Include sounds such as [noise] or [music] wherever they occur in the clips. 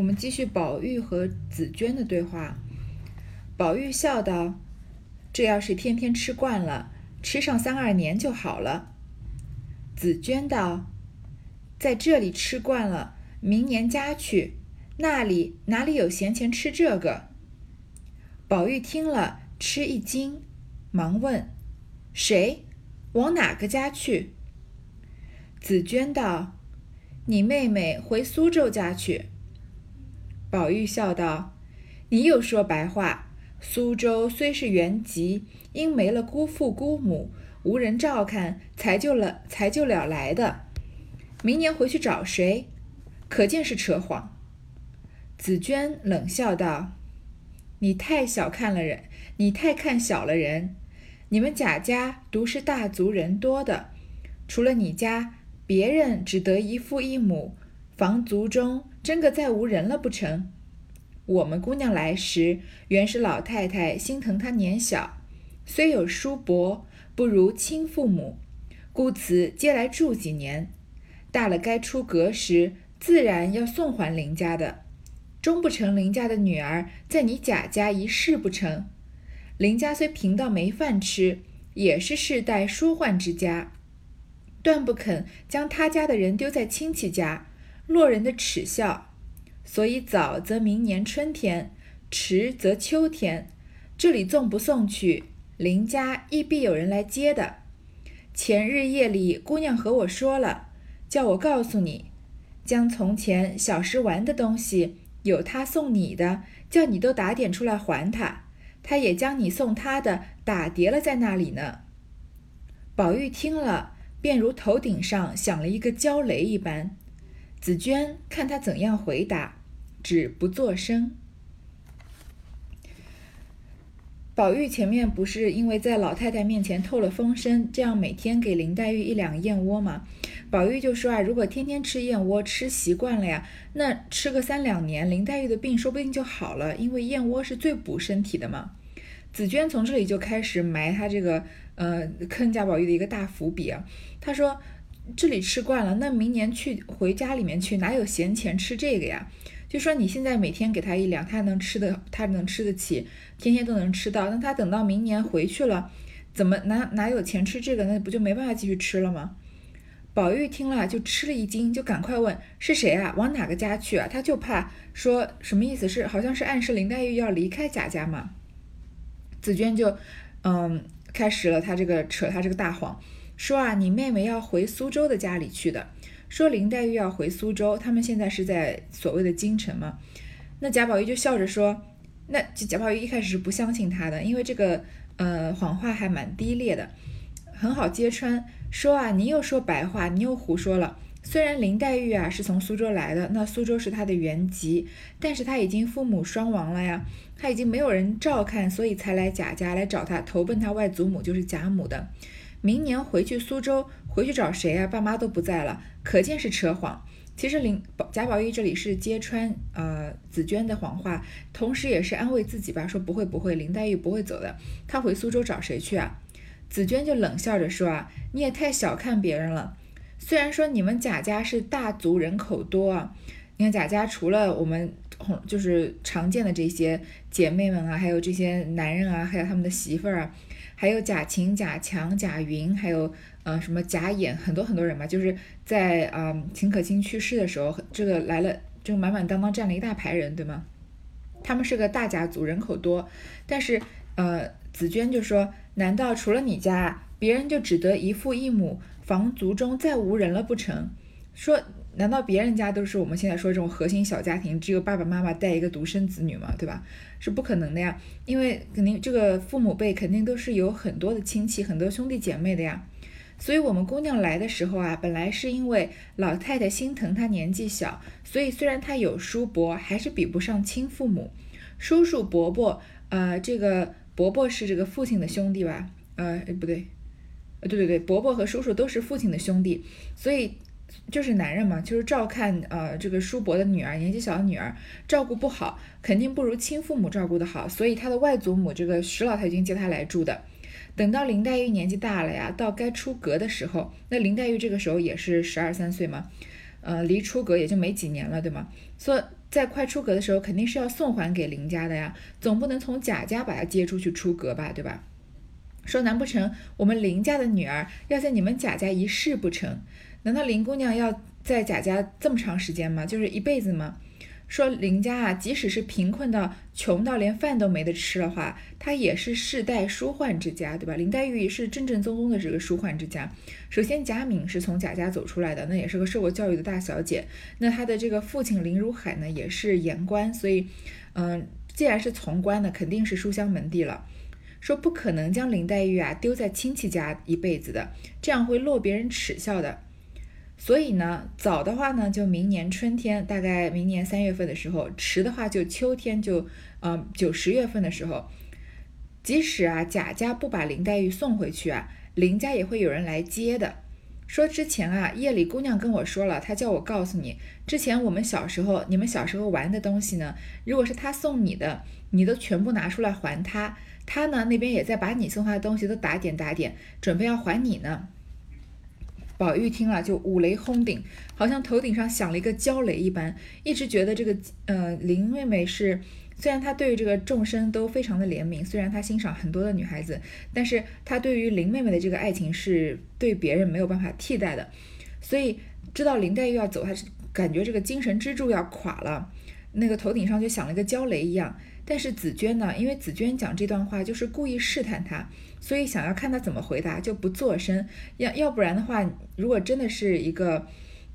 我们继续宝玉和紫娟的对话。宝玉笑道：“这要是天天吃惯了，吃上三二年就好了。”紫娟道：“在这里吃惯了，明年家去，那里哪里有闲钱吃这个？”宝玉听了，吃一惊，忙问：“谁？往哪个家去？”紫娟道：“你妹妹回苏州家去。”宝玉笑道：“你又说白话。苏州虽是原籍，因没了姑父姑母，无人照看，才就了才就了来的。明年回去找谁？可见是扯谎。”紫娟冷笑道：“你太小看了人，你太看小了人。你们贾家独是大族人多的，除了你家，别人只得一父一母，房族中。”真个再无人了不成？我们姑娘来时，原是老太太心疼她年小，虽有叔伯，不如亲父母，故此接来住几年。大了该出阁时，自然要送还林家的。终不成林家的女儿，在你贾家一世不成？林家虽贫到没饭吃，也是世代书宦之家，断不肯将他家的人丢在亲戚家。落人的耻笑，所以早则明年春天，迟则秋天。这里纵不送去，邻家亦必有人来接的。前日夜里，姑娘和我说了，叫我告诉你，将从前小时玩的东西，有他送你的，叫你都打点出来还他。他也将你送他的打叠了在那里呢。宝玉听了，便如头顶上响了一个焦雷一般。紫娟看他怎样回答，只不作声。宝玉前面不是因为在老太太面前透了风声，这样每天给林黛玉一两燕窝吗？宝玉就说啊，如果天天吃燕窝吃习惯了呀，那吃个三两年，林黛玉的病说不定就好了，因为燕窝是最补身体的嘛。紫娟从这里就开始埋他这个呃坑贾宝玉的一个大伏笔啊，他说。这里吃惯了，那明年去回家里面去，哪有闲钱吃这个呀？就说你现在每天给他一两，他能吃的，他能吃得起，天天都能吃到。那他等到明年回去了，怎么哪哪有钱吃这个？那不就没办法继续吃了吗？宝玉听了就吃了一惊，就赶快问是谁啊？往哪个家去啊？他就怕说什么意思？是好像是暗示林黛玉要离开贾家嘛？紫娟就嗯开始了他这个扯他这个大谎。说啊，你妹妹要回苏州的家里去的。说林黛玉要回苏州，他们现在是在所谓的京城嘛。那贾宝玉就笑着说，那贾宝玉一开始是不相信他的，因为这个呃谎话还蛮低劣的，很好揭穿。说啊，你又说白话，你又胡说了。虽然林黛玉啊是从苏州来的，那苏州是她的原籍，但是她已经父母双亡了呀，她已经没有人照看，所以才来贾家来找她投奔她外祖母，就是贾母的。明年回去苏州，回去找谁啊？爸妈都不在了，可见是扯谎。其实林宝贾宝玉这里是揭穿呃紫娟的谎话，同时也是安慰自己吧，说不会不会，林黛玉不会走的。她回苏州找谁去啊？紫娟就冷笑着说啊，你也太小看别人了。虽然说你们贾家是大族人口多啊，你看贾家除了我们就是常见的这些姐妹们啊，还有这些男人啊，还有他们的媳妇儿啊。还有贾琴、贾强、贾云，还有呃什么贾演，很多很多人嘛，就是在啊秦可卿去世的时候，这个来了就满满当当站了一大排人，对吗？他们是个大家族，人口多，但是呃紫娟就说，难道除了你家，别人就只得一父一母，房族中再无人了不成？说。难道别人家都是我们现在说这种核心小家庭，只有爸爸妈妈带一个独生子女吗？对吧？是不可能的呀，因为肯定这个父母辈肯定都是有很多的亲戚、很多兄弟姐妹的呀。所以，我们姑娘来的时候啊，本来是因为老太太心疼她年纪小，所以虽然她有叔伯，还是比不上亲父母。叔叔伯伯，呃，这个伯伯是这个父亲的兄弟吧？呃，不对，对对对，伯伯和叔叔都是父亲的兄弟，所以。就是男人嘛，就是照看呃这个叔伯的女儿，年纪小的女儿照顾不好，肯定不如亲父母照顾的好，所以他的外祖母这个石老太君接他来住的。等到林黛玉年纪大了呀，到该出阁的时候，那林黛玉这个时候也是十二三岁嘛，呃，离出阁也就没几年了，对吗？所以在快出阁的时候，肯定是要送还给林家的呀，总不能从贾家把她接出去出阁吧，对吧？说难不成我们林家的女儿要在你们贾家一世不成？难道林姑娘要在贾家这么长时间吗？就是一辈子吗？说林家啊，即使是贫困到穷到连饭都没得吃的话，他也是世代书宦之家，对吧？林黛玉是正正宗宗的这个书宦之家。首先贾敏是从贾家走出来的，那也是个受过教育的大小姐。那她的这个父亲林如海呢，也是言官，所以，嗯，既然是从官呢，肯定是书香门第了。说不可能将林黛玉啊丢在亲戚家一辈子的，这样会落别人耻笑的。所以呢，早的话呢，就明年春天，大概明年三月份的时候；迟的话，就秋天，就嗯九十月份的时候。即使啊贾家不把林黛玉送回去啊，林家也会有人来接的。说之前啊，夜里姑娘跟我说了，她叫我告诉你，之前我们小时候，你们小时候玩的东西呢，如果是她送你的，你都全部拿出来还她。她呢那边也在把你送她的东西都打点打点，准备要还你呢。宝玉听了就五雷轰顶，好像头顶上响了一个焦雷一般，一直觉得这个呃林妹妹是，虽然她对于这个众生都非常的怜悯，虽然她欣赏很多的女孩子，但是她对于林妹妹的这个爱情是对别人没有办法替代的，所以知道林黛玉要走，她是感觉这个精神支柱要垮了，那个头顶上就响了一个焦雷一样。但是紫娟呢，因为紫娟讲这段话就是故意试探她。所以想要看他怎么回答，就不作声。要要不然的话，如果真的是一个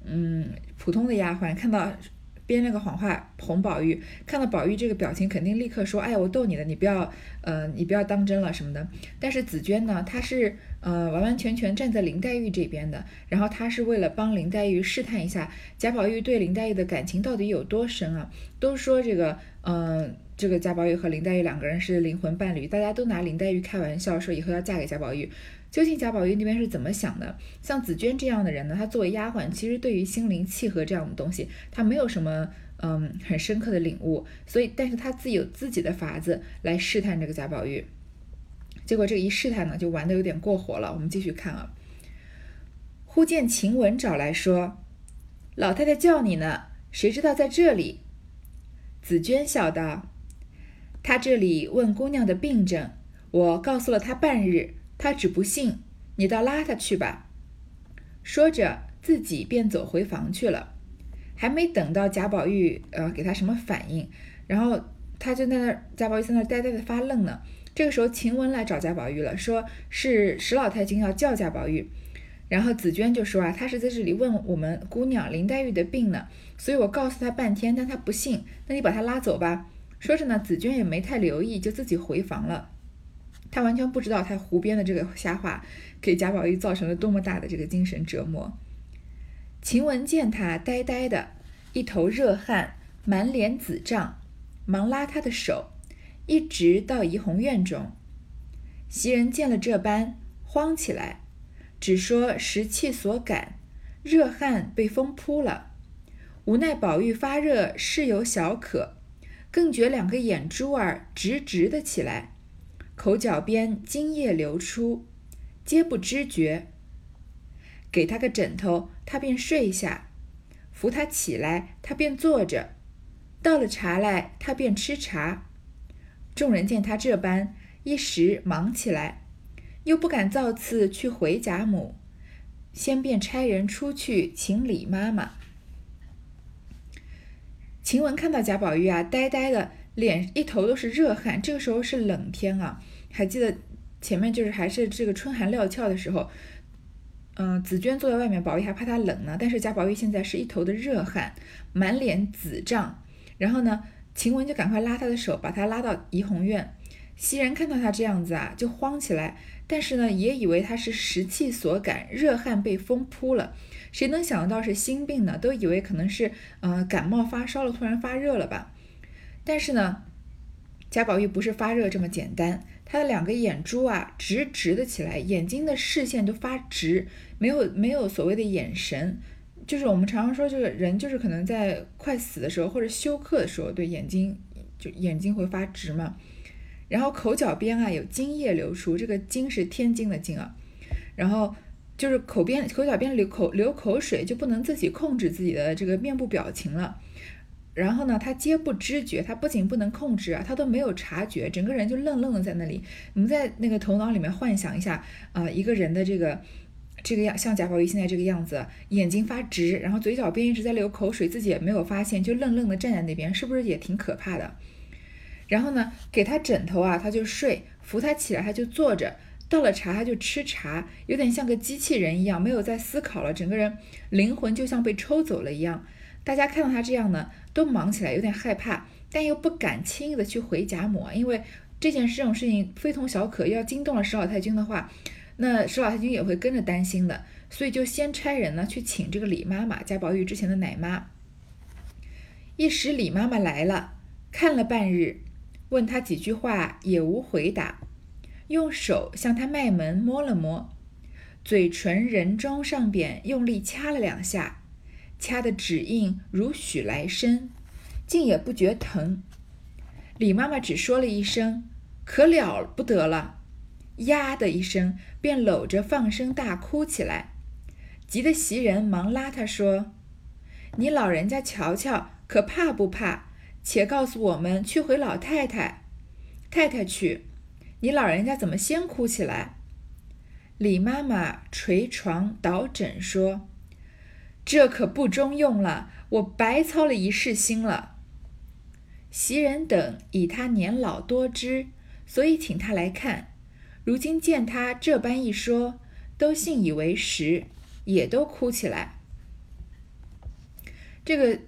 嗯普通的丫鬟，看到编了个谎话哄宝玉，看到宝玉这个表情，肯定立刻说：“哎，我逗你的，你不要呃，你不要当真了什么的。”但是紫娟呢，她是呃完完全全站在林黛玉这边的，然后她是为了帮林黛玉试探一下贾宝玉对林黛玉的感情到底有多深啊？都说这个嗯。这个贾宝玉和林黛玉两个人是灵魂伴侣，大家都拿林黛玉开玩笑，说以后要嫁给贾宝玉。究竟贾宝玉那边是怎么想的？像紫娟这样的人呢，她作为丫鬟，其实对于心灵契合这样的东西，她没有什么嗯很深刻的领悟。所以，但是她自己有自己的法子来试探这个贾宝玉。结果这一试探呢，就玩的有点过火了。我们继续看啊，忽见晴雯找来说：“老太太叫你呢，谁知道在这里？”紫娟笑道。他这里问姑娘的病症，我告诉了他半日，他只不信，你倒拉他去吧。说着，自己便走回房去了。还没等到贾宝玉呃给他什么反应，然后他就在那贾宝玉在那呆呆的发愣呢。这个时候，晴雯来找贾宝玉了，说是史老太君要叫贾宝玉。然后紫娟就说啊，他是在这里问我们姑娘林黛玉的病呢，所以我告诉他半天，但他不信，那你把他拉走吧。说着呢，紫娟也没太留意，就自己回房了。她完全不知道她胡编的这个瞎话，给贾宝玉造成了多么大的这个精神折磨。晴雯见他呆呆的，一头热汗，满脸紫胀，忙拉他的手，一直到怡红院中。袭人见了这般，慌起来，只说时气所感，热汗被风扑了，无奈宝玉发热，事有小可。更觉两个眼珠儿直直的起来，口角边津液流出，皆不知觉。给他个枕头，他便睡下；扶他起来，他便坐着；倒了茶来，他便吃茶。众人见他这般，一时忙起来，又不敢造次去回贾母，先便差人出去请李妈妈。晴雯看到贾宝玉啊，呆呆的脸，一头都是热汗。这个时候是冷天啊，还记得前面就是还是这个春寒料峭的时候，嗯，紫娟坐在外面，宝玉还怕他冷呢。但是贾宝玉现在是一头的热汗，满脸紫胀。然后呢，晴雯就赶快拉他的手，把他拉到怡红院。袭人看到他这样子啊，就慌起来，但是呢，也以为他是时气所感，热汗被风扑了。谁能想到是心病呢？都以为可能是呃感冒发烧了，突然发热了吧。但是呢，贾宝玉不是发热这么简单，他的两个眼珠啊直直的起来，眼睛的视线都发直，没有没有所谓的眼神，就是我们常常说这个人就是可能在快死的时候或者休克的时候，对眼睛就眼睛会发直嘛。然后口角边啊有津液流出，这个津是天津的津啊，然后。就是口边口角边流口流口水，就不能自己控制自己的这个面部表情了。然后呢，他皆不知觉，他不仅不能控制啊，他都没有察觉，整个人就愣愣的在那里。我们在那个头脑里面幻想一下啊，一个人的这个这个样，像贾宝玉现在这个样子，眼睛发直，然后嘴角边一直在流口水，自己也没有发现，就愣愣的站在那边，是不是也挺可怕的？然后呢，给他枕头啊，他就睡；扶他起来，他就坐着；倒了茶，他就吃茶，有点像个机器人一样，没有在思考了，整个人灵魂就像被抽走了一样。大家看到他这样呢，都忙起来，有点害怕，但又不敢轻易的去回贾母，因为这件事这种事情非同小可，要惊动了史老太君的话，那史老太君也会跟着担心的，所以就先差人呢去请这个李妈妈，贾宝玉之前的奶妈。一时李妈妈来了，看了半日，问他几句话也无回答，用手向他脉门摸了摸，嘴唇人中上边用力掐了两下。掐的指印如许来深，竟也不觉疼。李妈妈只说了一声“可了不得了”，呀的一声便搂着放声大哭起来，急得袭人忙拉她说：“你老人家瞧瞧，可怕不怕？且告诉我们去回老太太。太太去，你老人家怎么先哭起来？”李妈妈捶床倒枕说。这可不中用了，我白操了一世心了。袭人等以他年老多知，所以请他来看。如今见他这般一说，都信以为实，也都哭起来。这个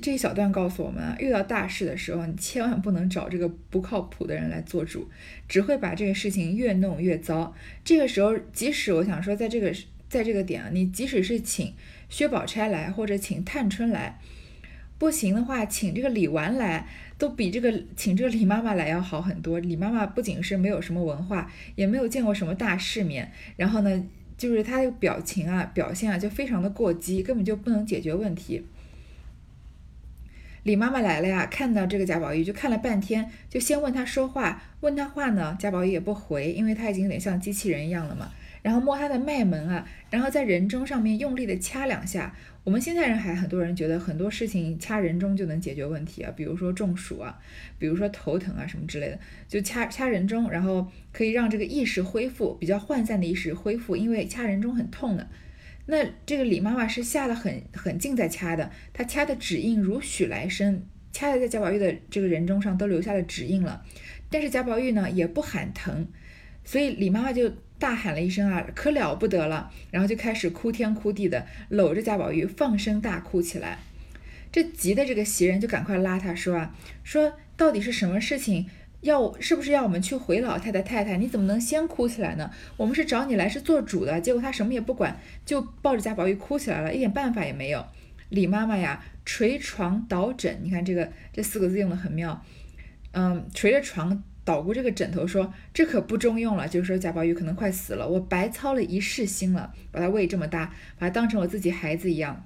这一小段告诉我们啊，遇到大事的时候，你千万不能找这个不靠谱的人来做主，只会把这个事情越弄越糟。这个时候，即使我想说，在这个在这个点啊，你即使是请。薛宝钗来，或者请探春来，不行的话，请这个李纨来，都比这个请这个李妈妈来要好很多。李妈妈不仅是没有什么文化，也没有见过什么大世面，然后呢，就是她的表情啊、表现啊，就非常的过激，根本就不能解决问题。李妈妈来了呀，看到这个贾宝玉，就看了半天，就先问他说话，问他话呢，贾宝玉也不回，因为他已经有点像机器人一样了嘛。然后摸他的脉门啊，然后在人中上面用力的掐两下。我们现在人还很多人觉得很多事情掐人中就能解决问题啊，比如说中暑啊，比如说头疼啊什么之类的，就掐掐人中，然后可以让这个意识恢复，比较涣散的意识恢复，因为掐人中很痛的。那这个李妈妈是下得很很劲在掐的，她掐的指印如许来生，掐的在贾宝玉的这个人中上都留下了指印了。但是贾宝玉呢也不喊疼，所以李妈妈就。大喊了一声啊，可了不得了！然后就开始哭天哭地的，搂着贾宝玉放声大哭起来。这急的这个袭人就赶快拉他说啊，说到底是什么事情？要是不是要我们去回老太太太太？你怎么能先哭起来呢？我们是找你来是做主的，结果他什么也不管，就抱着贾宝玉哭起来了，一点办法也没有。李妈妈呀，捶床倒枕，你看这个这四个字用的很妙，嗯，捶着床。捣鼓这个枕头，说这可不中用了。就是说贾宝玉可能快死了，我白操了一世心了，把他喂这么大，把他当成我自己孩子一样。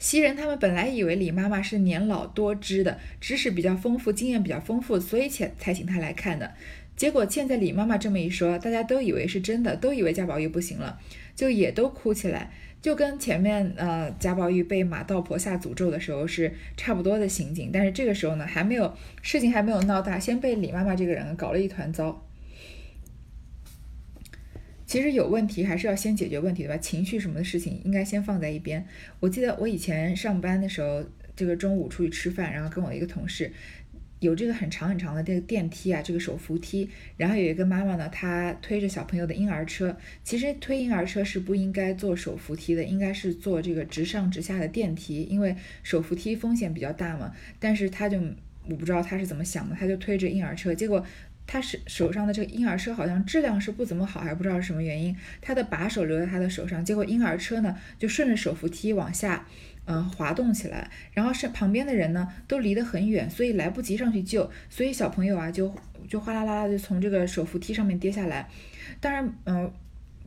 袭人他们本来以为李妈妈是年老多知的，知识比较丰富，经验比较丰富，所以才才请她来看的。结果现在李妈妈这么一说，大家都以为是真的，都以为贾宝玉不行了，就也都哭起来。就跟前面呃贾宝玉被马道婆下诅咒的时候是差不多的情景，但是这个时候呢还没有事情还没有闹大，先被李妈妈这个人搞了一团糟。其实有问题还是要先解决问题对吧？情绪什么的事情应该先放在一边。我记得我以前上班的时候，这个中午出去吃饭，然后跟我一个同事。有这个很长很长的这个电梯啊，这个手扶梯，然后有一个妈妈呢，她推着小朋友的婴儿车。其实推婴儿车是不应该坐手扶梯的，应该是坐这个直上直下的电梯，因为手扶梯风险比较大嘛。但是她就我不知道她是怎么想的，她就推着婴儿车，结果他是手上的这个婴儿车好像质量是不怎么好，还不知道是什么原因，他的把手留在他的手上，结果婴儿车呢就顺着手扶梯往下。嗯，滑动起来，然后是旁边的人呢都离得很远，所以来不及上去救，所以小朋友啊就就哗啦啦啦就从这个手扶梯上面跌下来。当然，嗯，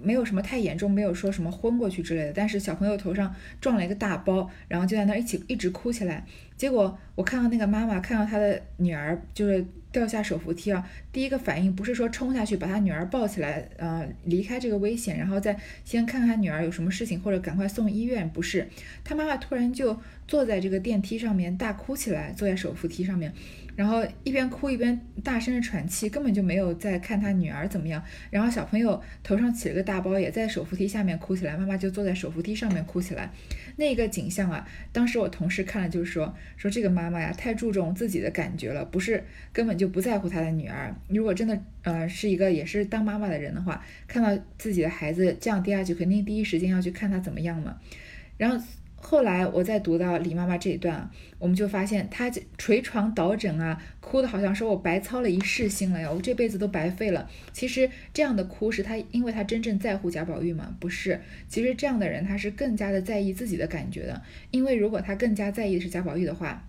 没有什么太严重，没有说什么昏过去之类的，但是小朋友头上撞了一个大包，然后就在那一起一直哭起来。结果我看到那个妈妈看到她的女儿就是掉下手扶梯啊，第一个反应不是说冲下去把她女儿抱起来，呃，离开这个危险，然后再先看看女儿有什么事情或者赶快送医院，不是，她妈妈突然就坐在这个电梯上面大哭起来，坐在手扶梯上面。然后一边哭一边大声的喘气，根本就没有在看她女儿怎么样。然后小朋友头上起了个大包，也在手扶梯下面哭起来。妈妈就坐在手扶梯上面哭起来。那个景象啊，当时我同事看了就是说，说这个妈妈呀太注重自己的感觉了，不是根本就不在乎她的女儿。如果真的呃是一个也是当妈妈的人的话，看到自己的孩子这样跌下去，肯定第一时间要去看他怎么样嘛。然后。后来我再读到李妈妈这一段，我们就发现她捶床倒枕啊，哭的好像说我白操了一世心了呀，我这辈子都白费了。其实这样的哭是她，因为她真正在乎贾宝玉吗？不是，其实这样的人他是更加的在意自己的感觉的，因为如果他更加在意的是贾宝玉的话，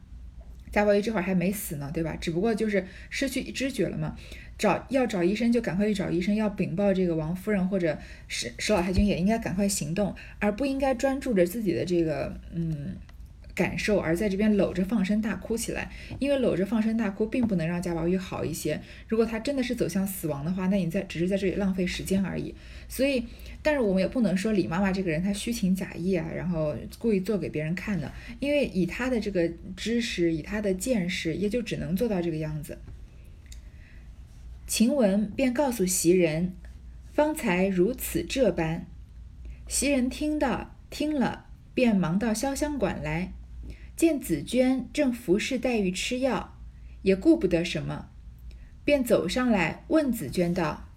贾宝玉这会儿还没死呢，对吧？只不过就是失去知觉了嘛。找要找医生就赶快去找医生，要禀报这个王夫人或者史史老太君也应该赶快行动，而不应该专注着自己的这个嗯感受，而在这边搂着放声大哭起来。因为搂着放声大哭并不能让贾宝玉好一些。如果他真的是走向死亡的话，那你在只是在这里浪费时间而已。所以，但是我们也不能说李妈妈这个人她虚情假意啊，然后故意做给别人看的。因为以她的这个知识，以她的见识，也就只能做到这个样子。晴雯便告诉袭人，方才如此这般。袭人听到听了，便忙到潇湘馆来，见紫娟正服侍黛玉吃药，也顾不得什么，便走上来问紫娟道：“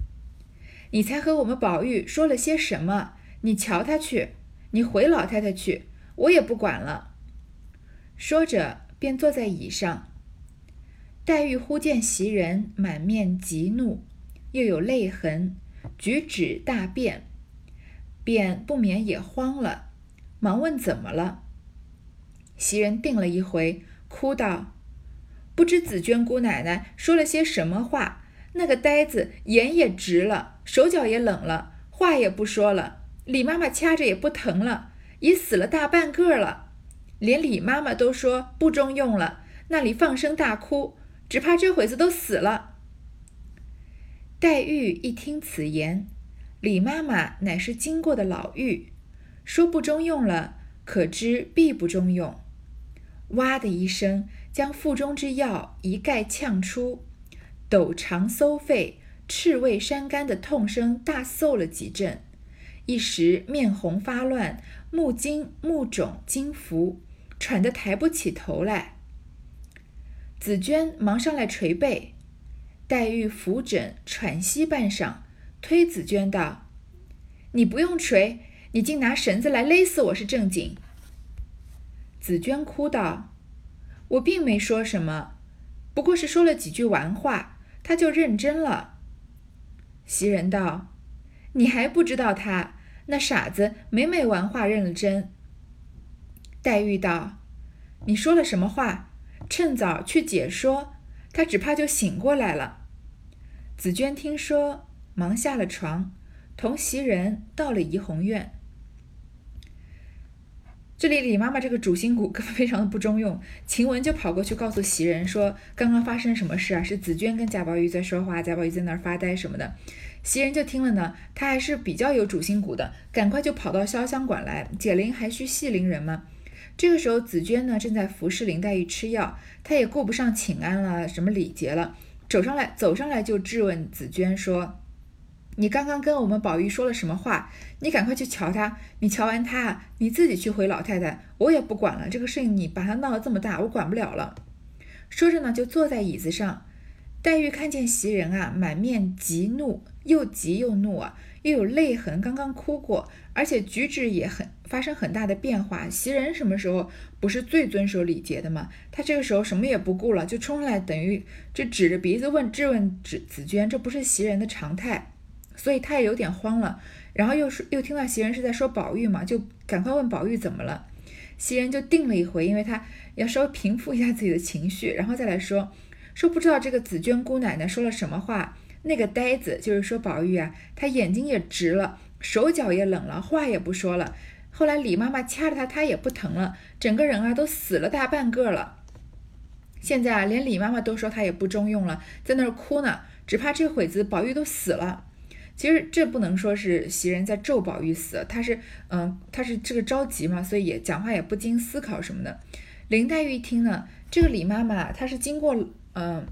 你才和我们宝玉说了些什么？你瞧他去，你回老太太去，我也不管了。”说着，便坐在椅上。黛玉忽见袭人满面急怒，又有泪痕，举止大变，便不免也慌了，忙问怎么了。袭人定了一回，哭道：“不知紫娟姑奶奶说了些什么话？那个呆子眼也直了，手脚也冷了，话也不说了。李妈妈掐着也不疼了，已死了大半个了。连李妈妈都说不中用了，那里放声大哭。”只怕这会子都死了。黛玉一听此言，李妈妈乃是经过的老妪，说不中用了，可知必不中用。哇的一声，将腹中之药一概呛出，陡长搜肺、赤胃伤肝的痛声大嗽了几阵，一时面红发乱，目睛目肿惊浮，喘得抬不起头来。紫娟忙上来捶背，黛玉扶枕喘息半晌，推紫娟道：“你不用捶，你竟拿绳子来勒死我是正经。”紫娟哭道：“我并没说什么，不过是说了几句玩话，他就认真了。”袭人道：“你还不知道他那傻子，每每玩话认了真。”黛玉道：“你说了什么话？”趁早去解说，他只怕就醒过来了。紫娟听说，忙下了床，同袭人到了怡红院。这里李妈妈这个主心骨 [laughs] 非常的不中用，晴雯就跑过去告诉袭人说：“刚刚发生什么事啊？是紫娟跟贾宝玉在说话，贾宝玉在那儿发呆什么的。”袭人就听了呢，她还是比较有主心骨的，赶快就跑到潇湘馆来。解铃还需系铃人嘛。这个时候，紫娟呢正在服侍林黛玉吃药，她也顾不上请安了，什么礼节了，走上来，走上来就质问紫娟说：“你刚刚跟我们宝玉说了什么话？你赶快去瞧他，你瞧完他，你自己去回老太太，我也不管了。这个事情你把他闹得这么大，我管不了了。”说着呢，就坐在椅子上。黛玉看见袭人啊，满面急怒，又急又怒啊。又有泪痕，刚刚哭过，而且举止也很发生很大的变化。袭人什么时候不是最遵守礼节的吗？他这个时候什么也不顾了，就冲上来，等于就指着鼻子问质问紫紫娟，这不是袭人的常态，所以他也有点慌了。然后又是又听到袭人是在说宝玉嘛，就赶快问宝玉怎么了。袭人就定了一回，因为他要稍微平复一下自己的情绪，然后再来说说不知道这个紫娟姑奶奶说了什么话。那个呆子就是说宝玉啊，他眼睛也直了，手脚也冷了，话也不说了。后来李妈妈掐着他，他也不疼了，整个人啊都死了大半个了。现在啊，连李妈妈都说她也不中用了，在那儿哭呢，只怕这会子宝玉都死了。其实这不能说是袭人在咒宝玉死，他是，嗯，他是这个着急嘛，所以也讲话也不经思考什么的。林黛玉一听呢，这个李妈妈她是经过，嗯，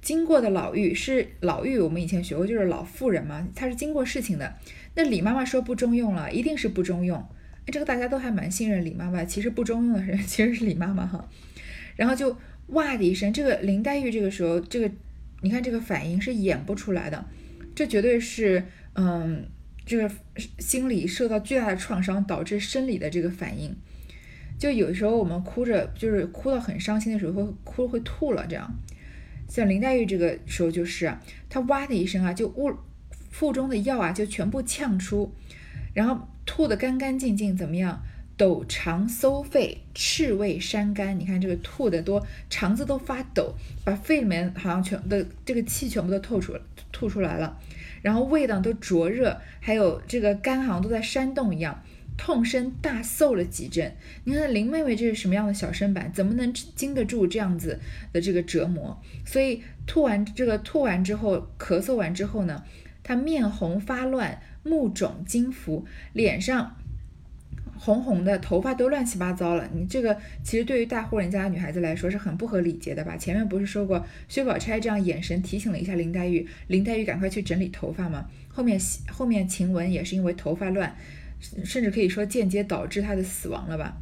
经过的老妪是老妪，我们以前学过就是老妇人嘛，她是经过事情的。那李妈妈说不中用了，一定是不中用。这个大家都还蛮信任李妈妈，其实不中用的人 [laughs] 其实是李妈妈哈。然后就哇的一声，这个林黛玉这个时候，这个你看这个反应是演不出来的。这绝对是，嗯，这个心理受到巨大的创伤导致生理的这个反应。就有时候我们哭着，就是哭到很伤心的时候，会哭会吐了。这样，像林黛玉这个时候就是，她哇的一声啊，就腹腹中的药啊就全部呛出，然后吐得干干净净，怎么样？抖肠搜肺，赤胃伤肝。你看这个吐的多，肠子都发抖，把肺里面好像全的这个气全部都透出来吐出来了。然后胃呢都灼热，还有这个肝好像都在煽动一样，痛声大嗽了几阵。你看林妹妹这是什么样的小身板，怎么能经得住这样子的这个折磨？所以吐完这个吐完之后，咳嗽完之后呢，她面红发乱，目肿睛浮，脸上。红红的头发都乱七八糟了，你这个其实对于大户人家的女孩子来说是很不合礼节的吧？前面不是说过薛宝钗这样眼神提醒了一下林黛玉，林黛玉赶快去整理头发吗？后面后面晴雯也是因为头发乱，甚至可以说间接导致她的死亡了吧？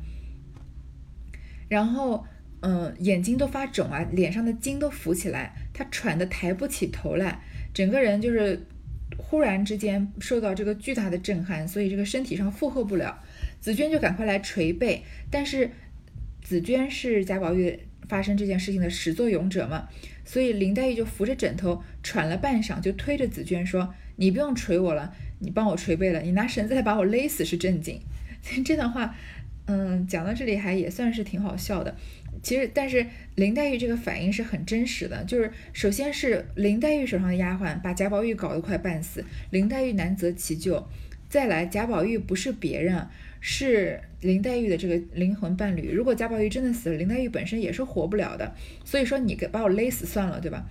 然后嗯，眼睛都发肿啊，脸上的筋都浮起来，她喘得抬不起头来，整个人就是忽然之间受到这个巨大的震撼，所以这个身体上负荷不了。紫娟就赶快来捶背，但是紫娟是贾宝玉发生这件事情的始作俑者嘛，所以林黛玉就扶着枕头喘了半晌，就推着紫娟说：“你不用捶我了，你帮我捶背了，你拿绳子来把我勒死是正经。” [laughs] 这段话，嗯，讲到这里还也算是挺好笑的。其实，但是林黛玉这个反应是很真实的，就是首先是林黛玉手上的丫鬟把贾宝玉搞得快半死，林黛玉难择其救，再来贾宝玉不是别人。是林黛玉的这个灵魂伴侣。如果贾宝玉真的死了，林黛玉本身也是活不了的。所以说，你给把我勒死算了，对吧？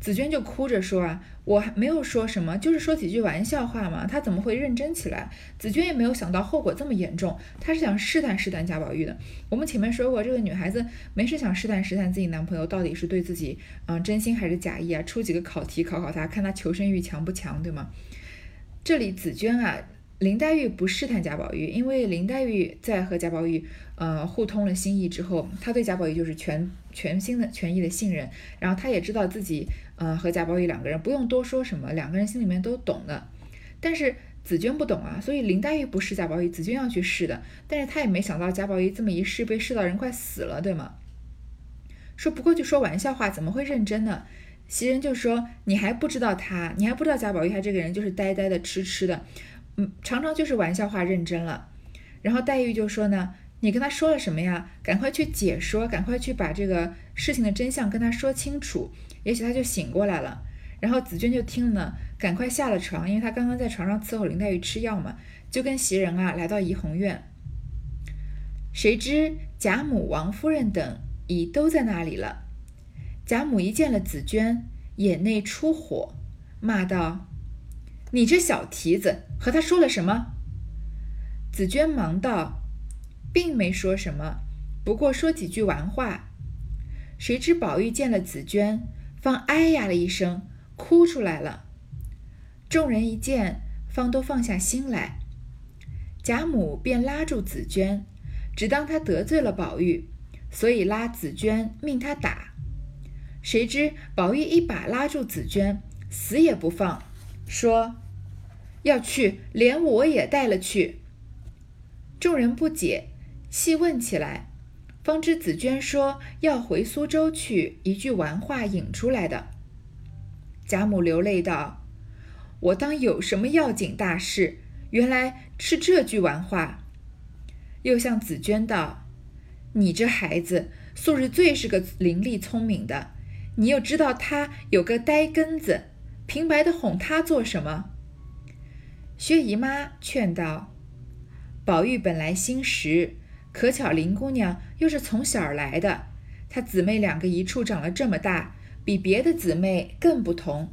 紫娟就哭着说啊，我还没有说什么，就是说几句玩笑话嘛。她怎么会认真起来？紫娟也没有想到后果这么严重，她是想试探试探贾宝玉的。我们前面说过，这个女孩子没事想试探试探自己男朋友到底是对自己嗯真心还是假意啊，出几个考题考考他，看他求生欲强不强，对吗？这里紫娟啊。林黛玉不试探贾宝玉，因为林黛玉在和贾宝玉呃互通了心意之后，她对贾宝玉就是全全心的全意的信任，然后她也知道自己呃和贾宝玉两个人不用多说什么，两个人心里面都懂的。但是紫娟不懂啊，所以林黛玉不试贾宝玉，紫娟要去试的。但是她也没想到贾宝玉这么一试，被试到人快死了，对吗？说不过就说玩笑话，怎么会认真呢？袭人就说你还不知道他，你还不知道贾宝玉他这个人就是呆呆的痴痴的。嗯，常常就是玩笑话认真了，然后黛玉就说呢，你跟他说了什么呀？赶快去解说，赶快去把这个事情的真相跟他说清楚，也许他就醒过来了。然后紫娟就听了，赶快下了床，因为她刚刚在床上伺候林黛玉吃药嘛，就跟袭人啊来到怡红院。谁知贾母、王夫人等已都在那里了。贾母一见了紫娟，眼内出火，骂道。你这小蹄子和他说了什么？紫娟忙道：“并没说什么，不过说几句玩话。”谁知宝玉见了紫娟，方哎呀了一声，哭出来了。众人一见，方都放下心来。贾母便拉住紫娟，只当他得罪了宝玉，所以拉紫娟命他打。谁知宝玉一把拉住紫娟，死也不放。说要去，连我也带了去。众人不解，细问起来，方知紫娟说要回苏州去，一句玩话引出来的。贾母流泪道：“我当有什么要紧大事？原来是这句玩话。”又向紫娟道：“你这孩子素日最是个伶俐聪明的，你又知道他有个呆根子。”平白的哄他做什么？薛姨妈劝道：“宝玉本来心实，可巧林姑娘又是从小来的，她姊妹两个一处长了这么大，比别的姊妹更不同。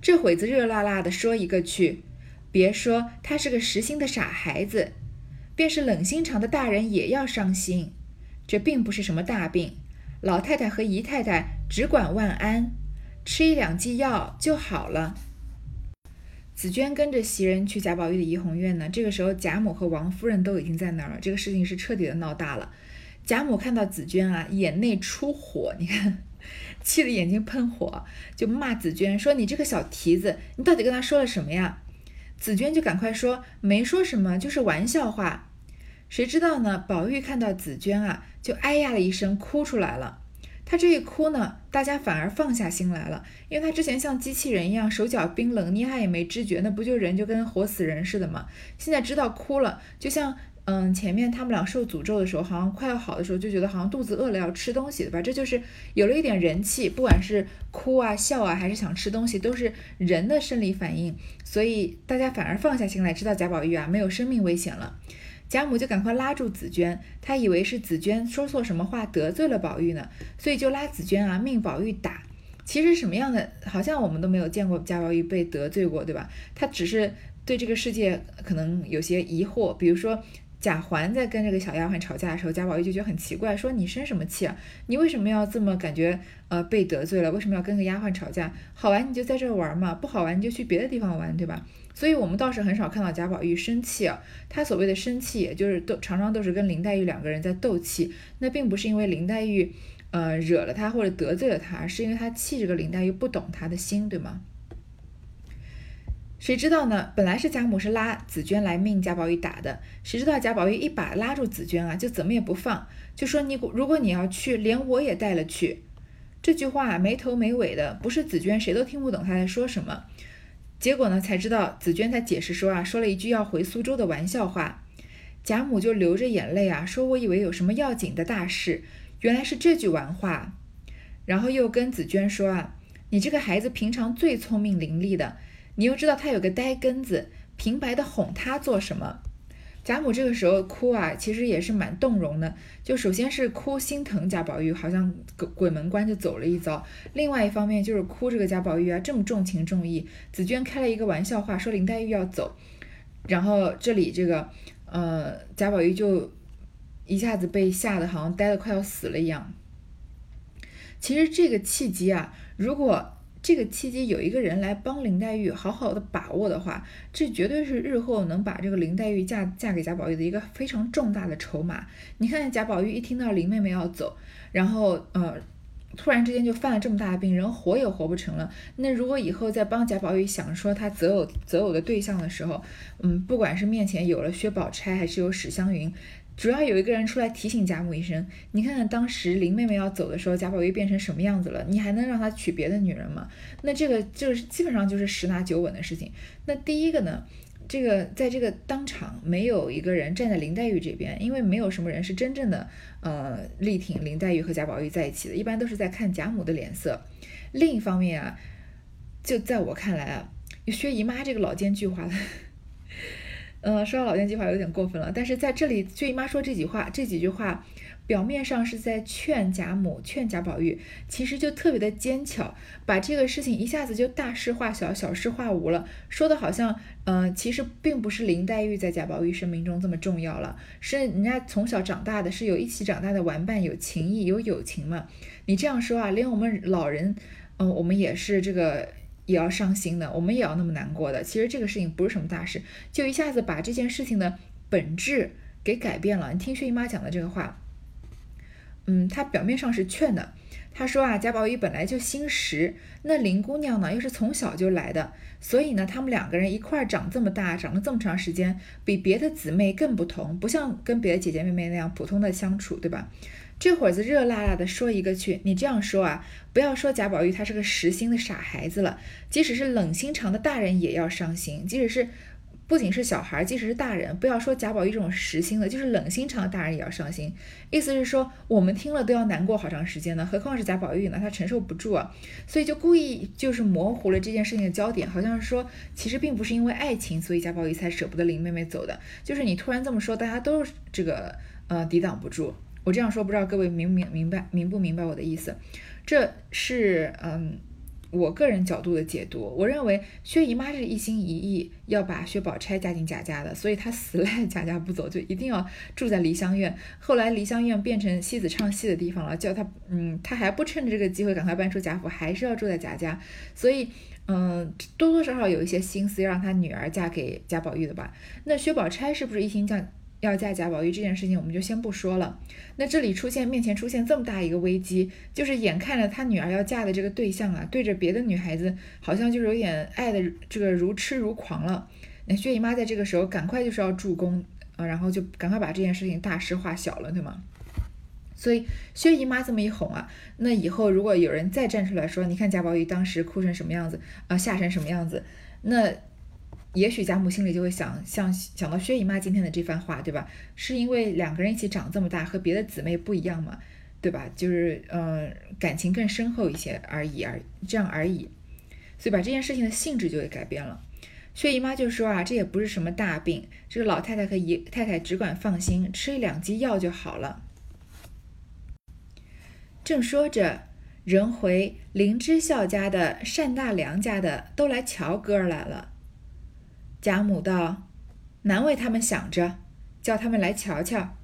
这会子热辣辣的说一个去，别说她是个实心的傻孩子，便是冷心肠的大人也要伤心。这并不是什么大病，老太太和姨太太只管万安，吃一两剂药就好了。紫娟跟着袭人去贾宝玉的怡红院呢。这个时候，贾母和王夫人都已经在那儿了。这个事情是彻底的闹大了。贾母看到紫娟啊，眼内出火，你看，气得眼睛喷火，就骂紫娟说：“你这个小蹄子，你到底跟他说了什么呀？”紫娟就赶快说：“没说什么，就是玩笑话。”谁知道呢？宝玉看到紫娟啊，就哎呀了一声，哭出来了。他这一哭呢，大家反而放下心来了，因为他之前像机器人一样手脚冰冷，捏他也没知觉，那不就人就跟活死人似的吗？现在知道哭了，就像嗯前面他们俩受诅咒的时候，好像快要好的时候就觉得好像肚子饿了要吃东西，对吧？这就是有了一点人气，不管是哭啊笑啊，还是想吃东西，都是人的生理反应，所以大家反而放下心来，知道贾宝玉啊没有生命危险了。贾母就赶快拉住紫娟，她以为是紫娟说错什么话得罪了宝玉呢，所以就拉紫娟啊，命宝玉打。其实什么样的，好像我们都没有见过贾宝玉被得罪过，对吧？他只是对这个世界可能有些疑惑，比如说贾环在跟这个小丫鬟吵架的时候，贾宝玉就觉得很奇怪，说你生什么气啊？你为什么要这么感觉呃被得罪了？为什么要跟个丫鬟吵架？好玩你就在这玩嘛，不好玩你就去别的地方玩，对吧？所以，我们倒是很少看到贾宝玉生气啊。他所谓的生气，也就是都常常都是跟林黛玉两个人在斗气。那并不是因为林黛玉，呃，惹了他或者得罪了他，是因为他气这个林黛玉不懂他的心，对吗？谁知道呢？本来是贾母是拉紫娟来命贾宝玉打的，谁知道贾宝玉一把拉住紫娟啊，就怎么也不放，就说你如果你要去，连我也带了去。这句话没头没尾的，不是紫娟谁都听不懂他在说什么。结果呢，才知道紫娟她解释说啊，说了一句要回苏州的玩笑话，贾母就流着眼泪啊，说我以为有什么要紧的大事，原来是这句玩话。然后又跟紫娟说啊，你这个孩子平常最聪明伶俐的，你又知道他有个呆根子，平白的哄他做什么？贾母这个时候哭啊，其实也是蛮动容的。就首先是哭心疼贾宝玉，好像鬼鬼门关就走了一遭；另外一方面就是哭这个贾宝玉啊，这么重情重义。紫娟开了一个玩笑话，说林黛玉要走，然后这里这个呃贾宝玉就一下子被吓得好像呆得快要死了一样。其实这个契机啊，如果。这个契机有一个人来帮林黛玉好好的把握的话，这绝对是日后能把这个林黛玉嫁嫁给贾宝玉的一个非常重大的筹码。你看贾宝玉一听到林妹妹要走，然后呃，突然之间就犯了这么大的病，人活也活不成了。那如果以后再帮贾宝玉想说他择偶择偶的对象的时候，嗯，不管是面前有了薛宝钗，还是有史湘云。主要有一个人出来提醒贾母一声，你看看当时林妹妹要走的时候，贾宝玉变成什么样子了？你还能让他娶别的女人吗？那这个就是基本上就是十拿九稳的事情。那第一个呢，这个在这个当场没有一个人站在林黛玉这边，因为没有什么人是真正的呃力挺林黛玉和贾宝玉在一起的，一般都是在看贾母的脸色。另一方面啊，就在我看来啊，薛姨妈这个老奸巨猾的。嗯，说到老奸巨猾有点过分了，但是在这里，薛姨妈说这几话，这几句话，表面上是在劝贾母、劝贾宝玉，其实就特别的奸巧，把这个事情一下子就大事化小，小事化无了，说的好像，嗯，其实并不是林黛玉在贾宝玉生命中这么重要了，是人家从小长大的，是有一起长大的玩伴，有情谊，有友情嘛。你这样说啊，连我们老人，嗯，我们也是这个。也要伤心的，我们也要那么难过的。其实这个事情不是什么大事，就一下子把这件事情的本质给改变了。你听薛姨妈讲的这个话，嗯，她表面上是劝的，她说啊，贾宝玉本来就心实，那林姑娘呢又是从小就来的，所以呢，他们两个人一块儿长这么大，长了这么长时间，比别的姊妹更不同，不像跟别的姐姐妹妹那样普通的相处，对吧？这会子热辣辣的说一个去，你这样说啊，不要说贾宝玉他是个实心的傻孩子了，即使是冷心肠的大人也要伤心。即使是不仅是小孩，即使是大人，不要说贾宝玉这种实心的，就是冷心肠的大人也要伤心。意思是说，我们听了都要难过好长时间呢，何况是贾宝玉呢？他承受不住啊，所以就故意就是模糊了这件事情的焦点，好像是说，其实并不是因为爱情，所以贾宝玉才舍不得林妹妹走的，就是你突然这么说，大家都这个呃抵挡不住。我这样说不知道各位明明明白明不明白我的意思？这是嗯。我个人角度的解读，我认为薛姨妈是一心一意要把薛宝钗嫁进贾家的，所以她死赖 [laughs] 贾家不走，就一定要住在梨香院。后来梨香院变成戏子唱戏的地方了，叫她，嗯，她还不趁着这个机会赶快搬出贾府，还是要住在贾家。所以，嗯，多多少少有一些心思要让她女儿嫁给贾宝玉的吧？那薛宝钗是不是一心嫁？要嫁贾宝玉这件事情，我们就先不说了。那这里出现面前出现这么大一个危机，就是眼看着他女儿要嫁的这个对象啊，对着别的女孩子，好像就是有点爱的这个如痴如狂了。那薛姨妈在这个时候赶快就是要助攻啊，然后就赶快把这件事情大事化小了，对吗？所以薛姨妈这么一哄啊，那以后如果有人再站出来说，你看贾宝玉当时哭成什么样子啊，吓成什么样子，那。也许贾母心里就会想，像想到薛姨妈今天的这番话，对吧？是因为两个人一起长这么大，和别的姊妹不一样嘛，对吧？就是呃，感情更深厚一些而已，而这样而已。所以把这件事情的性质就给改变了。薛姨妈就说啊，这也不是什么大病，这个老太太和姨太太只管放心，吃一两剂药就好了。正说着，人回林之孝家的、单大良家的都来瞧哥儿来了。贾母道：“难为他们想着，叫他们来瞧瞧。”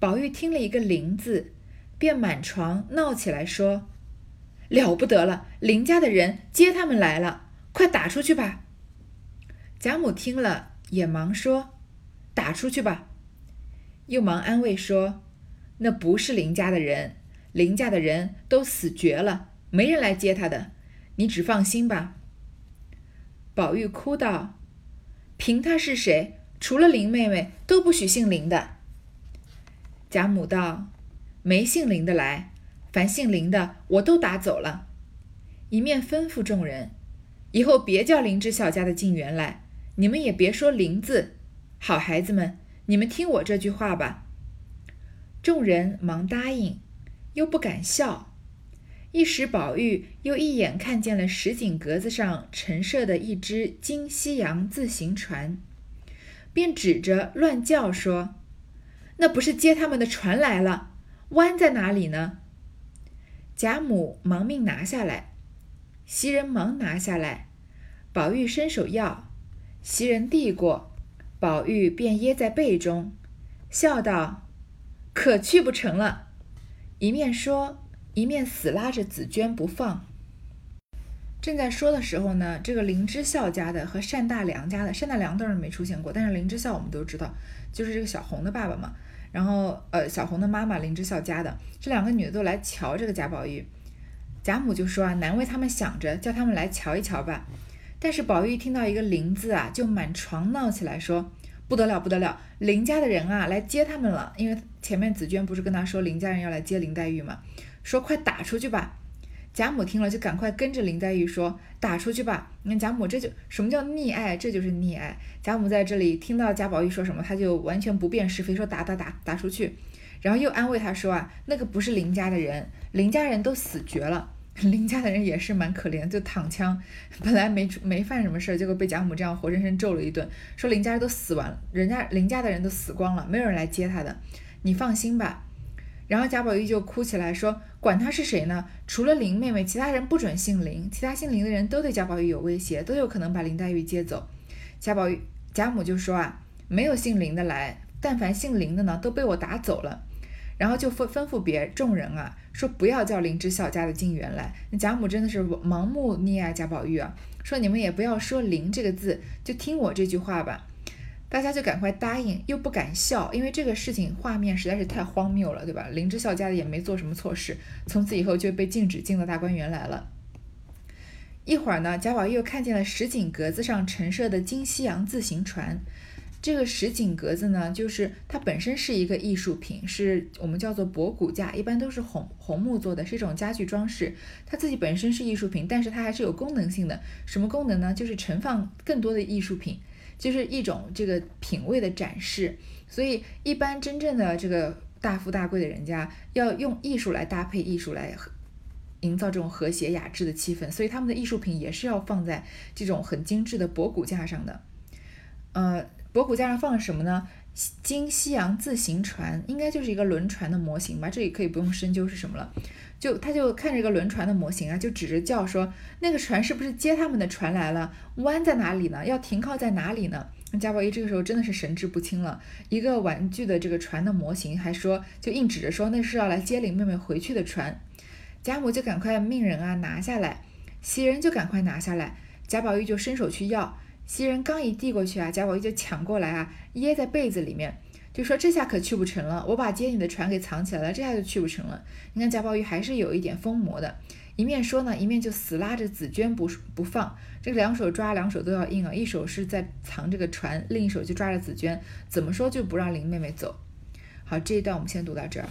宝玉听了一个“林”字，便满床闹起来，说：“了不得了！林家的人接他们来了，快打出去吧！”贾母听了，也忙说：“打出去吧。”又忙安慰说：“那不是林家的人，林家的人都死绝了，没人来接他的，你只放心吧。”宝玉哭道：“凭他是谁？除了林妹妹，都不许姓林的。”贾母道：“没姓林的来，凡姓林的，我都打走了。”一面吩咐众人：“以后别叫林之孝家的进园来，你们也别说林字。好孩子们，你们听我这句话吧。”众人忙答应，又不敢笑。一时，宝玉又一眼看见了石井格子上陈设的一只金西洋自行船，便指着乱叫说：“那不是接他们的船来了？弯在哪里呢？”贾母忙命拿下来，袭人忙拿下来，宝玉伸手要，袭人递过，宝玉便掖在背中，笑道：“可去不成了。”一面说。一面死拉着紫娟不放。正在说的时候呢，这个林之孝家的和单大良家的，单大良当然没出现过，但是林之孝我们都知道，就是这个小红的爸爸嘛。然后呃，小红的妈妈林之孝家的这两个女的都来瞧这个贾宝玉。贾母就说啊，难为他们想着，叫他们来瞧一瞧吧。但是宝玉听到一个林字啊，就满床闹起来，说不得了不得了，林家的人啊来接他们了。因为前面紫娟不是跟他说林家人要来接林黛玉嘛。说快打出去吧！贾母听了就赶快跟着林黛玉说：“打出去吧！”你看贾母这就什么叫溺爱？这就是溺爱。贾母在这里听到贾宝玉说什么，他就完全不辨是非，说打打打打出去，然后又安慰他说：“啊，那个不是林家的人，林家人都死绝了。[laughs] 林家的人也是蛮可怜，就躺枪，本来没没犯什么事儿，结果被贾母这样活生生揍了一顿，说林家人都死完了，人家林家的人都死光了，没有人来接他的，你放心吧。”然后贾宝玉就哭起来说。管他是谁呢？除了林妹妹，其他人不准姓林。其他姓林的人都对贾宝玉有威胁，都有可能把林黛玉接走。贾宝玉、贾母就说啊，没有姓林的来，但凡姓林的呢，都被我打走了。然后就吩吩咐别众人啊，说不要叫林之孝家的进园来。那贾母真的是盲目溺爱贾宝玉啊，说你们也不要说林这个字，就听我这句话吧。大家就赶快答应，又不敢笑，因为这个事情画面实在是太荒谬了，对吧？林之孝家的也没做什么错事，从此以后就被禁止进了大观园来了。一会儿呢，贾宝玉又看见了石井格子上陈设的金西洋自行船。这个石井格子呢，就是它本身是一个艺术品，是我们叫做博古架，一般都是红红木做的，是一种家具装饰。它自己本身是艺术品，但是它还是有功能性的。什么功能呢？就是盛放更多的艺术品。就是一种这个品味的展示，所以一般真正的这个大富大贵的人家要用艺术来搭配艺术来营造这种和谐雅致的气氛，所以他们的艺术品也是要放在这种很精致的博古架上的。呃，博古架上放什么呢？经西洋自行船，应该就是一个轮船的模型吧？这里可以不用深究是什么了。就他就看这个轮船的模型啊，就指着叫说：“那个船是不是接他们的船来了？弯在哪里呢？要停靠在哪里呢？”那贾宝玉这个时候真的是神志不清了。一个玩具的这个船的模型，还说就硬指着说那是要来接林妹妹回去的船。贾母就赶快命人啊拿下来，袭人就赶快拿下来，贾宝玉就伸手去要。袭人刚一递过去啊，贾宝玉就抢过来啊，掖在被子里面，就说这下可去不成了。我把接你的船给藏起来了，这下就去不成了。你看贾宝玉还是有一点疯魔的，一面说呢，一面就死拉着紫娟不不放，这两手抓，两手都要硬啊，一手是在藏这个船，另一手就抓着紫娟，怎么说就不让林妹妹走。好，这一段我们先读到这儿。